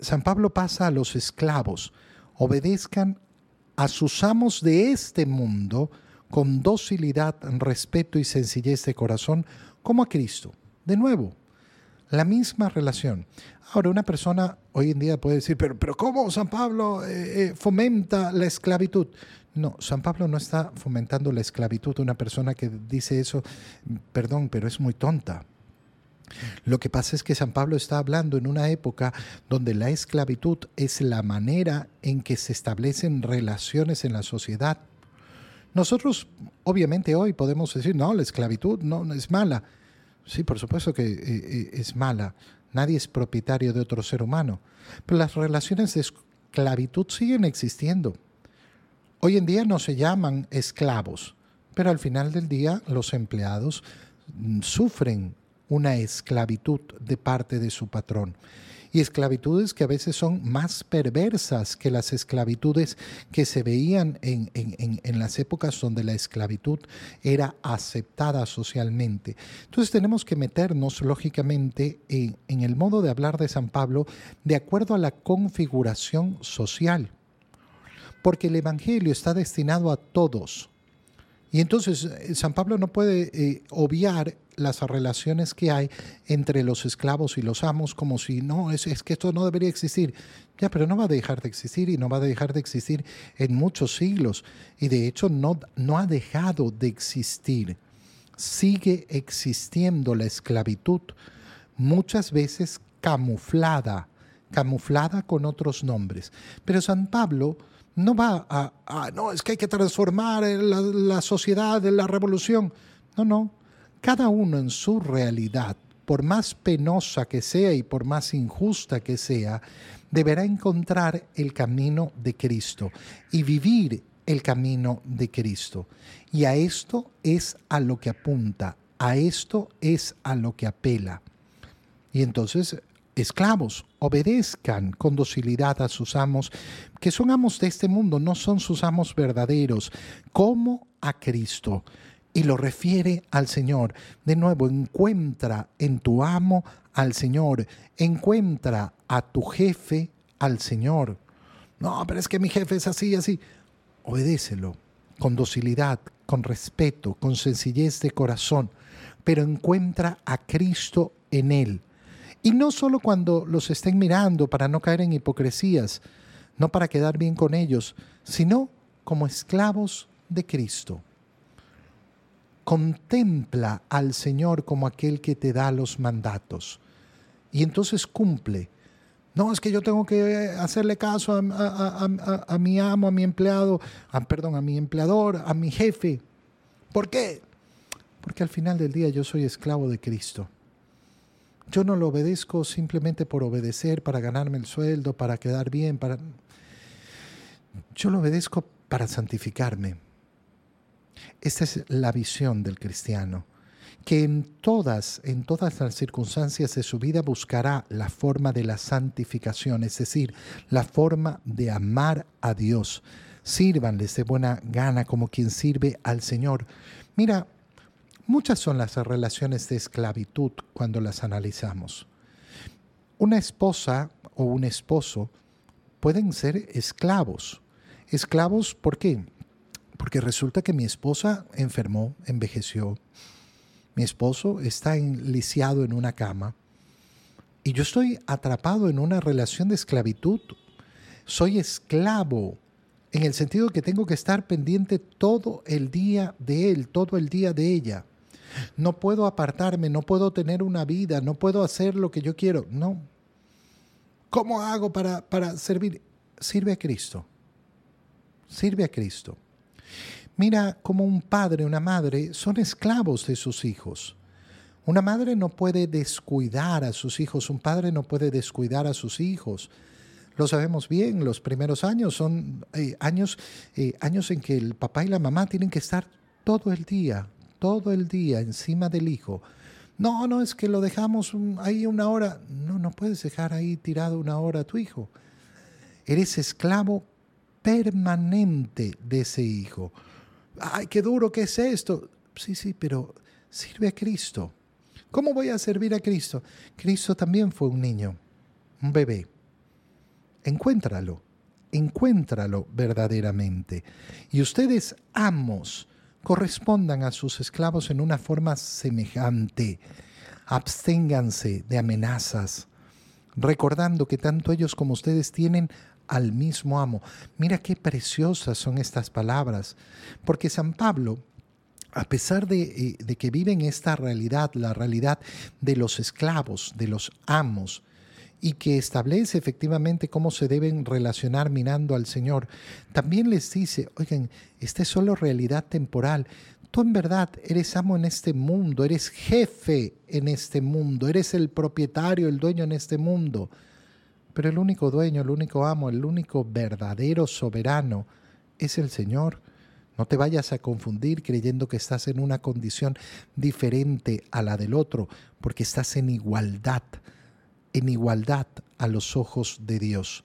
San Pablo pasa a los esclavos, obedezcan a sus amos de este mundo con docilidad, respeto y sencillez de corazón, como a Cristo. De nuevo, la misma relación. Ahora, una persona hoy en día puede decir, pero, pero ¿cómo San Pablo eh, eh, fomenta la esclavitud? No, San Pablo no está fomentando la esclavitud. Una persona que dice eso, perdón, pero es muy tonta. Lo que pasa es que San Pablo está hablando en una época donde la esclavitud es la manera en que se establecen relaciones en la sociedad. Nosotros, obviamente, hoy podemos decir, no, la esclavitud no es mala. Sí, por supuesto que eh, eh, es mala. Nadie es propietario de otro ser humano. Pero las relaciones de esclavitud siguen existiendo. Hoy en día no se llaman esclavos, pero al final del día los empleados mm, sufren una esclavitud de parte de su patrón. Y esclavitudes que a veces son más perversas que las esclavitudes que se veían en, las épocas donde la esclavitud era aceptada socialmente. Entonces tenemos que meternos, lógicamente, en el modo de hablar de San Pablo de acuerdo a la configuración social porque el Evangelio está destinado a todos. Y entonces eh, San Pablo no puede eh, obviar las relaciones que hay entre los esclavos y los amos como si no, es, es, que esto no debería existir. Ya, pero no va a dejar de existir y no va a dejar de existir en muchos siglos. Y de hecho no, no ha dejado de existir. Sigue existiendo la esclavitud, muchas veces camuflada, camuflada con otros nombres. Pero San Pablo no va a, no, es que hay que transformar la, la sociedad, la revolución. No, no. Cada uno en su realidad, por más penosa que sea y por más injusta que sea, deberá encontrar el camino de Cristo y vivir el camino de Cristo. Y a esto es a lo que apunta, a esto es a lo que apela. Y entonces esclavos, obedezcan con docilidad a sus amos, que son amos de este mundo, no son sus amos verdaderos, como a Cristo. Y lo refiere al Señor. De nuevo, encuentra en tu amo al Señor, encuentra a tu jefe al Señor. No, pero es que mi jefe es así, así. Obedécelo con docilidad, con respeto, con sencillez de corazón, pero encuentra a Cristo en él y no solo cuando los estén mirando para no caer en hipocresías, no para quedar bien con ellos, sino como esclavos de Cristo. Contempla al Señor como aquel que te da los mandatos y entonces cumple. No, es que yo tengo que hacerle caso a, mi amo, a mi empleado, perdón, a mi empleador, a mi jefe. ¿Por qué? Porque al final del día yo soy esclavo de Cristo. Yo no lo obedezco simplemente por obedecer, para ganarme el sueldo, para quedar bien, para... Yo lo obedezco para santificarme. Esta es la visión del cristiano, que en todas, en todas las circunstancias de su vida buscará la forma de la santificación, es decir, la forma de amar a Dios. Sírvanles de buena gana como quien sirve al Señor. Mira, Muchas son las relaciones de esclavitud cuando las analizamos. Una esposa o un esposo pueden ser esclavos. Esclavos, ¿por qué? Porque resulta que mi esposa enfermó, envejeció. Mi esposo está lisiado en una cama. Y yo estoy atrapado en una relación de esclavitud. Soy esclavo en el sentido que tengo que estar pendiente todo el día de él, todo el día de ella. No puedo apartarme, no puedo tener una vida, no puedo hacer lo que yo quiero. No. ¿Cómo hago para, para servir? Sirve a Cristo. Sirve a Cristo. Mira cómo un padre, una madre son esclavos de sus hijos. Una madre no puede descuidar a sus hijos, un padre no puede descuidar a sus hijos. Lo sabemos bien, los primeros años son eh, años, eh, años en que el papá y la mamá tienen que estar todo el día, todo el día encima del hijo. No, no, es que lo dejamos ahí una hora. No, no puedes dejar ahí tirado una hora a tu hijo. Eres esclavo permanente de ese hijo. Ay, qué duro que es esto. Sí, sí, pero sirve a Cristo. ¿Cómo voy a servir a Cristo? Cristo también fue un niño, un bebé. encuéntralo, encuéntralo verdaderamente. Y ustedes, amos, correspondan a sus esclavos en una forma semejante. Absténganse de amenazas, recordando que tanto ellos como ustedes tienen al mismo amo. Mira qué preciosas son estas palabras, porque San Pablo a pesar de, eh, de, que viven esta realidad, la realidad de los esclavos, de los amos, y que establece efectivamente cómo se deben relacionar mirando al Señor, también les dice, oigan, esta es solo realidad temporal. Tú en verdad eres amo en este mundo, eres jefe en este mundo, eres el propietario, el dueño en este mundo. Pero el único dueño, el único amo, el único verdadero soberano es el Señor. No te vayas a confundir creyendo que estás en una condición diferente a la del otro, porque estás en igualdad en igualdad a los ojos de Dios.